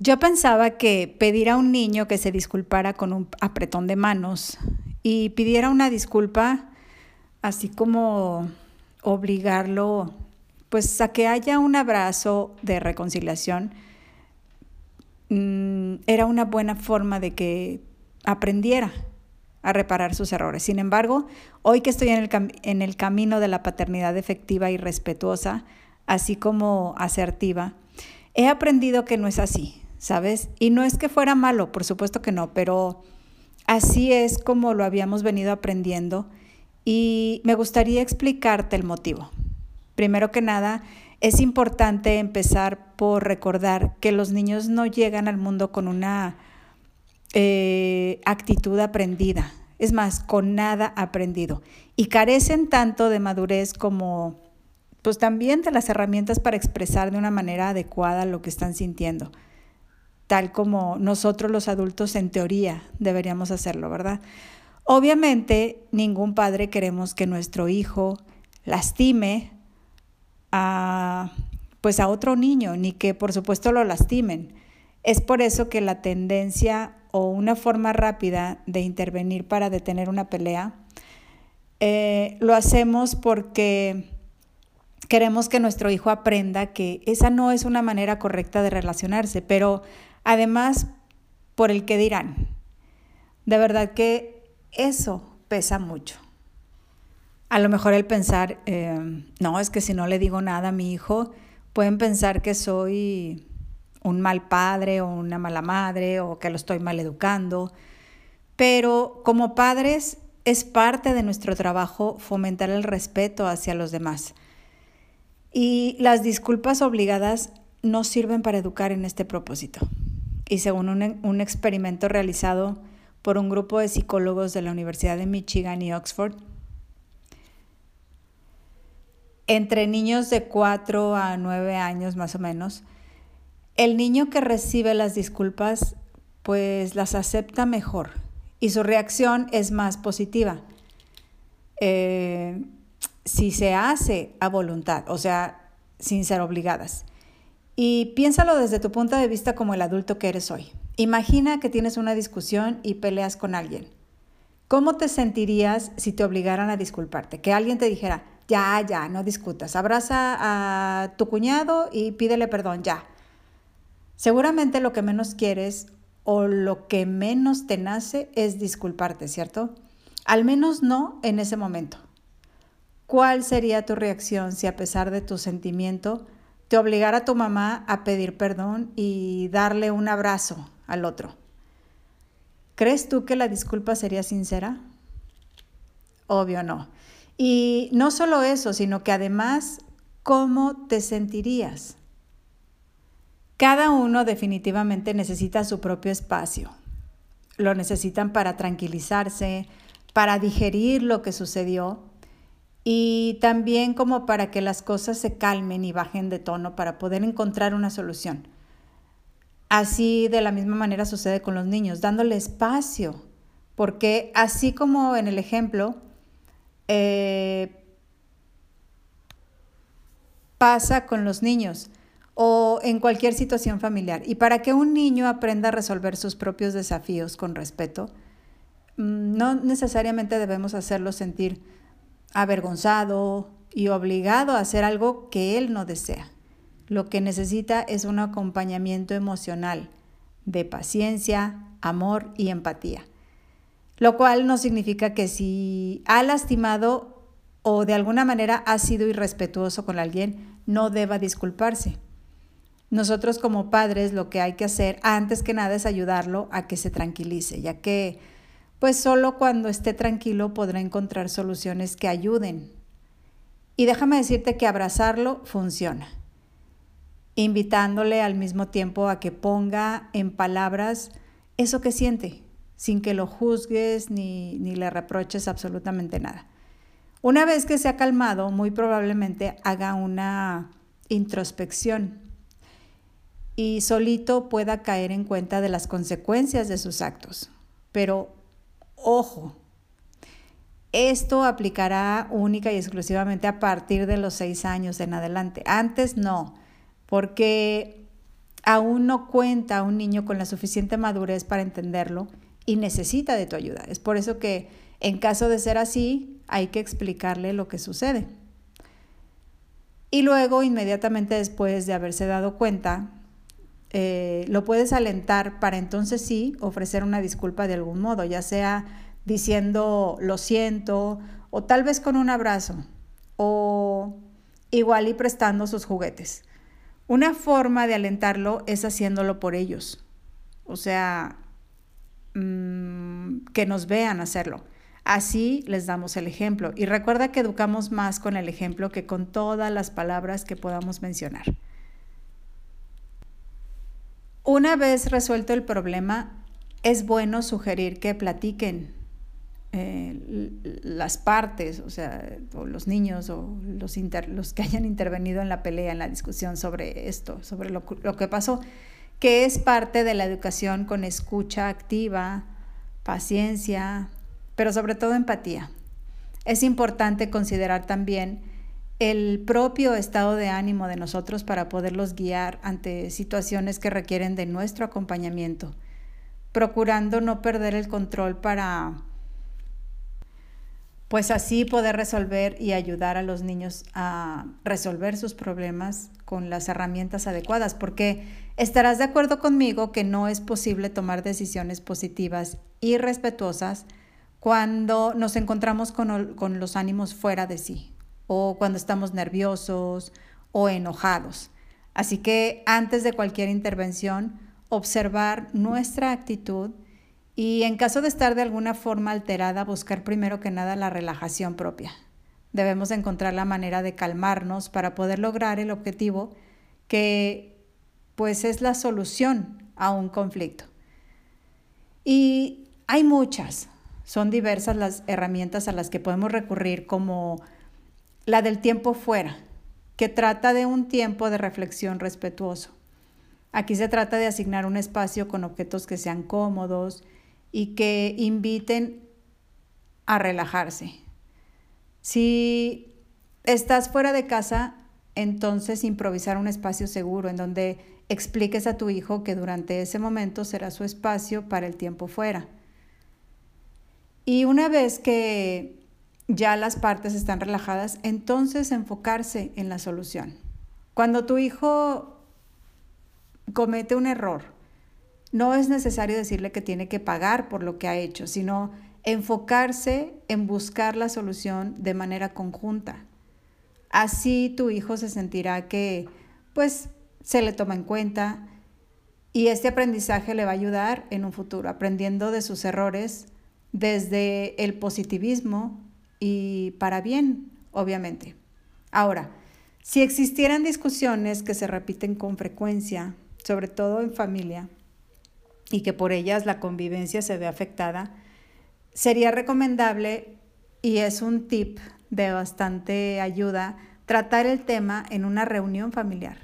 Yo pensaba que pedir a un niño que se disculpara con un apretón de manos y pidiera una disculpa, así como obligarlo, pues a que haya un abrazo de reconciliación, mm, era una buena forma de que aprendiera a reparar sus errores. Sin embargo, hoy que estoy en el, en el camino de la paternidad efectiva y respetuosa, así como asertiva, he aprendido que no es así. ¿Sabes? Y no es que fuera malo, por supuesto que no, pero así es como lo habíamos venido aprendiendo y me gustaría explicarte el motivo. Primero que nada, es importante empezar por recordar que los niños no llegan al mundo con una eh, actitud aprendida, es más, con nada aprendido, y carecen tanto de madurez como pues también de las herramientas para expresar de una manera adecuada lo que están sintiendo tal como nosotros los adultos en teoría deberíamos hacerlo, ¿verdad? Obviamente, ningún padre queremos que nuestro hijo lastime a pues a otro niño, ni que por supuesto lo lastimen. Es por eso que la tendencia o una forma rápida de intervenir para detener una pelea, eh, lo hacemos porque queremos que nuestro hijo aprenda que esa no es una manera correcta de relacionarse, pero Además, por el que dirán. De verdad que eso pesa mucho. A lo mejor el pensar, eh, no, es que si no le digo nada a mi hijo, pueden pensar que soy un mal padre o una mala madre o que lo estoy mal educando. Pero como padres es parte de nuestro trabajo fomentar el respeto hacia los demás. Y las disculpas obligadas no sirven para educar en este propósito y según un, experimento realizado por un grupo de psicólogos de la Universidad de Michigan y Oxford, entre niños de 4 a 9 años más o menos, el niño que recibe las disculpas pues las acepta mejor y su reacción es más positiva. Eh, si se hace a voluntad, o sea, sin ser obligadas. Y piénsalo desde tu punto de vista como el adulto que eres hoy. Imagina que tienes una discusión y peleas con alguien. ¿Cómo te sentirías si te obligaran a disculparte? Que alguien te dijera, ya, ya, no discutas, abraza a tu cuñado y pídele perdón, ya. Seguramente lo que menos quieres o lo que menos te nace es disculparte, ¿cierto? Al menos no en ese momento. ¿Cuál sería tu reacción si a pesar de tu sentimiento te obligara a tu mamá a pedir perdón y darle un abrazo al otro. ¿Crees tú que la disculpa sería sincera? Obvio no. Y no solo eso, sino que además, ¿cómo te sentirías? Cada uno definitivamente necesita su propio espacio. Lo necesitan para tranquilizarse, para digerir lo que sucedió y también como para que las cosas se calmen y bajen de tono para poder encontrar una solución. Así de la misma manera sucede con los niños, dándole espacio, porque así como en el ejemplo, eh, pasa con los niños o en cualquier situación familiar. Y para que un niño aprenda a resolver sus propios desafíos con respeto, mm, no necesariamente debemos hacerlo sentir avergonzado y obligado a hacer algo que él no desea. Lo que necesita es un acompañamiento emocional de paciencia, amor y empatía. Lo cual no significa que si ha lastimado o de alguna manera ha sido irrespetuoso con alguien, no deba disculparse. Nosotros como padres lo que hay que hacer antes que nada es ayudarlo a que se tranquilice, ya que pues solo cuando esté tranquilo podrá encontrar soluciones que ayuden. Y déjame decirte que abrazarlo funciona, invitándole al mismo tiempo a que ponga en palabras eso que siente, sin que lo juzgues ni, ni le reproches absolutamente nada. Una vez que se ha calmado, muy probablemente haga una introspección y solito pueda caer en cuenta de las consecuencias de sus actos. Pero ojo, esto aplicará única y exclusivamente a partir de los seis años en adelante. Antes no, porque aún no cuenta un niño con la suficiente madurez para entenderlo y necesita de tu ayuda. Es por eso que en caso de ser así, hay que explicarle lo que sucede. Y luego, inmediatamente después de haberse dado cuenta, eh, lo puedes alentar para entonces sí ofrecer una disculpa de algún modo, ya sea diciendo lo siento o tal vez con un abrazo o igual y prestando sus juguetes. Una forma de alentarlo es haciéndolo por ellos, o sea, mm, que nos vean hacerlo. Así les damos el ejemplo. Y recuerda que educamos más con el ejemplo que con todas las palabras que podamos mencionar. Una vez resuelto el problema, es bueno sugerir que platiquen eh, las partes, o sea, los niños o los, que hayan intervenido en la pelea, en la discusión sobre esto, sobre lo que pasó, que es parte de la educación con escucha activa, paciencia, pero sobre todo empatía. Es importante considerar también el propio estado de ánimo de nosotros para poderlos guiar ante situaciones que requieren de nuestro acompañamiento, procurando no perder el control para pues así poder resolver y ayudar a los niños a resolver sus problemas con las herramientas adecuadas, porque estarás de acuerdo conmigo que no es posible tomar decisiones positivas y respetuosas cuando nos encontramos con, los ánimos fuera de sí o cuando estamos nerviosos o enojados. Así que antes de cualquier intervención, observar nuestra actitud y en caso de estar de alguna forma alterada, buscar primero que nada la relajación propia. Debemos encontrar la manera de calmarnos para poder lograr el objetivo que pues es la solución a un conflicto. Y hay muchas, son diversas las herramientas a las que podemos recurrir, como la del tiempo fuera, que trata de un tiempo de reflexión respetuoso. Aquí se trata de asignar un espacio con objetos que sean cómodos y que inviten a relajarse. Si estás fuera de casa, entonces improvisar un espacio seguro en donde expliques a tu hijo que durante ese momento será su espacio para el tiempo fuera. Y una vez que ya las partes están relajadas, entonces enfocarse en la solución. Cuando tu hijo comete un error, no es necesario decirle que tiene que pagar por lo que ha hecho, sino enfocarse en buscar la solución de manera conjunta. Así tu hijo se sentirá que pues se le toma en cuenta y este aprendizaje le va a ayudar en un futuro, aprendiendo de sus errores desde el positivismo y para bien, obviamente. Ahora, si existieran discusiones que se repiten con frecuencia, sobre todo en familia, y que por ellas la convivencia se ve afectada, sería recomendable, y es un tip de bastante ayuda, tratar el tema en una reunión familiar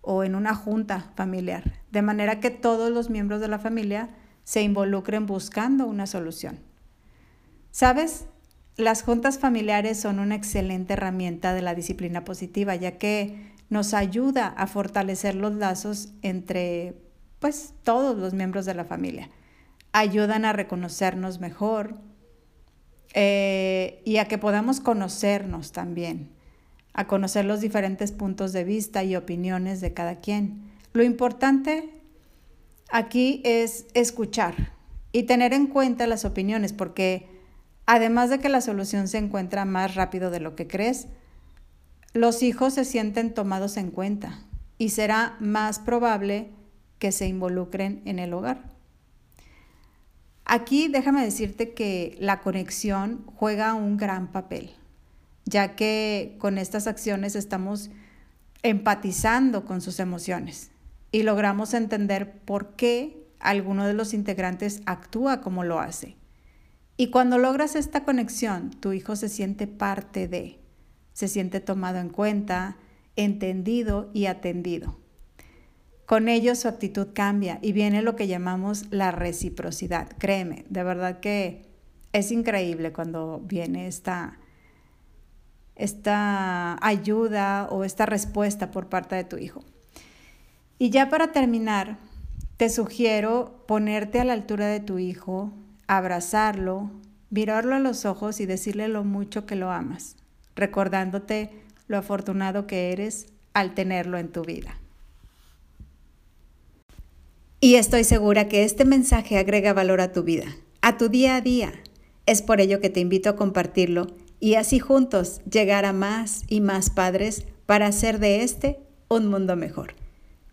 o en una junta familiar, de manera que todos los miembros de la familia se involucren buscando una solución. ¿Sabes? Las juntas familiares son una excelente herramienta de la disciplina positiva, ya que nos ayuda a fortalecer los lazos entre pues todos los miembros de la familia. Ayudan a reconocernos mejor eh, y a que podamos conocernos también, a conocer los diferentes puntos de vista y opiniones de cada quien. Lo importante aquí es escuchar y tener en cuenta las opiniones, porque además de que la solución se encuentra más rápido de lo que crees, los hijos se sienten tomados en cuenta y será más probable que se involucren en el hogar. Aquí déjame decirte que la conexión juega un gran papel, ya que con estas acciones estamos empatizando con sus emociones y logramos entender por qué alguno de los integrantes actúa como lo hace. Y cuando logras esta conexión, tu hijo se siente parte de, se siente tomado en cuenta, entendido y atendido. Con ello su actitud cambia y viene lo que llamamos la reciprocidad. Créeme, de verdad que es increíble cuando viene esta, esta ayuda o esta respuesta por parte de tu hijo. Y ya para terminar, te sugiero ponerte a la altura de tu hijo, abrazarlo, mirarlo a los ojos y decirle lo mucho que lo amas, recordándote lo afortunado que eres al tenerlo en tu vida. Y estoy segura que este mensaje agrega valor a tu vida, a tu día a día. Es por ello que te invito a compartirlo y así juntos llegar a más y más padres para hacer de este un mundo mejor.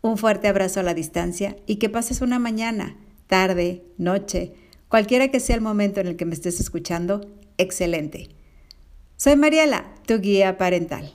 Un fuerte abrazo a la distancia y que pases una mañana, tarde, noche, cualquiera que sea el momento en el que me estés escuchando, excelente. Soy Mariela, tu guía parental.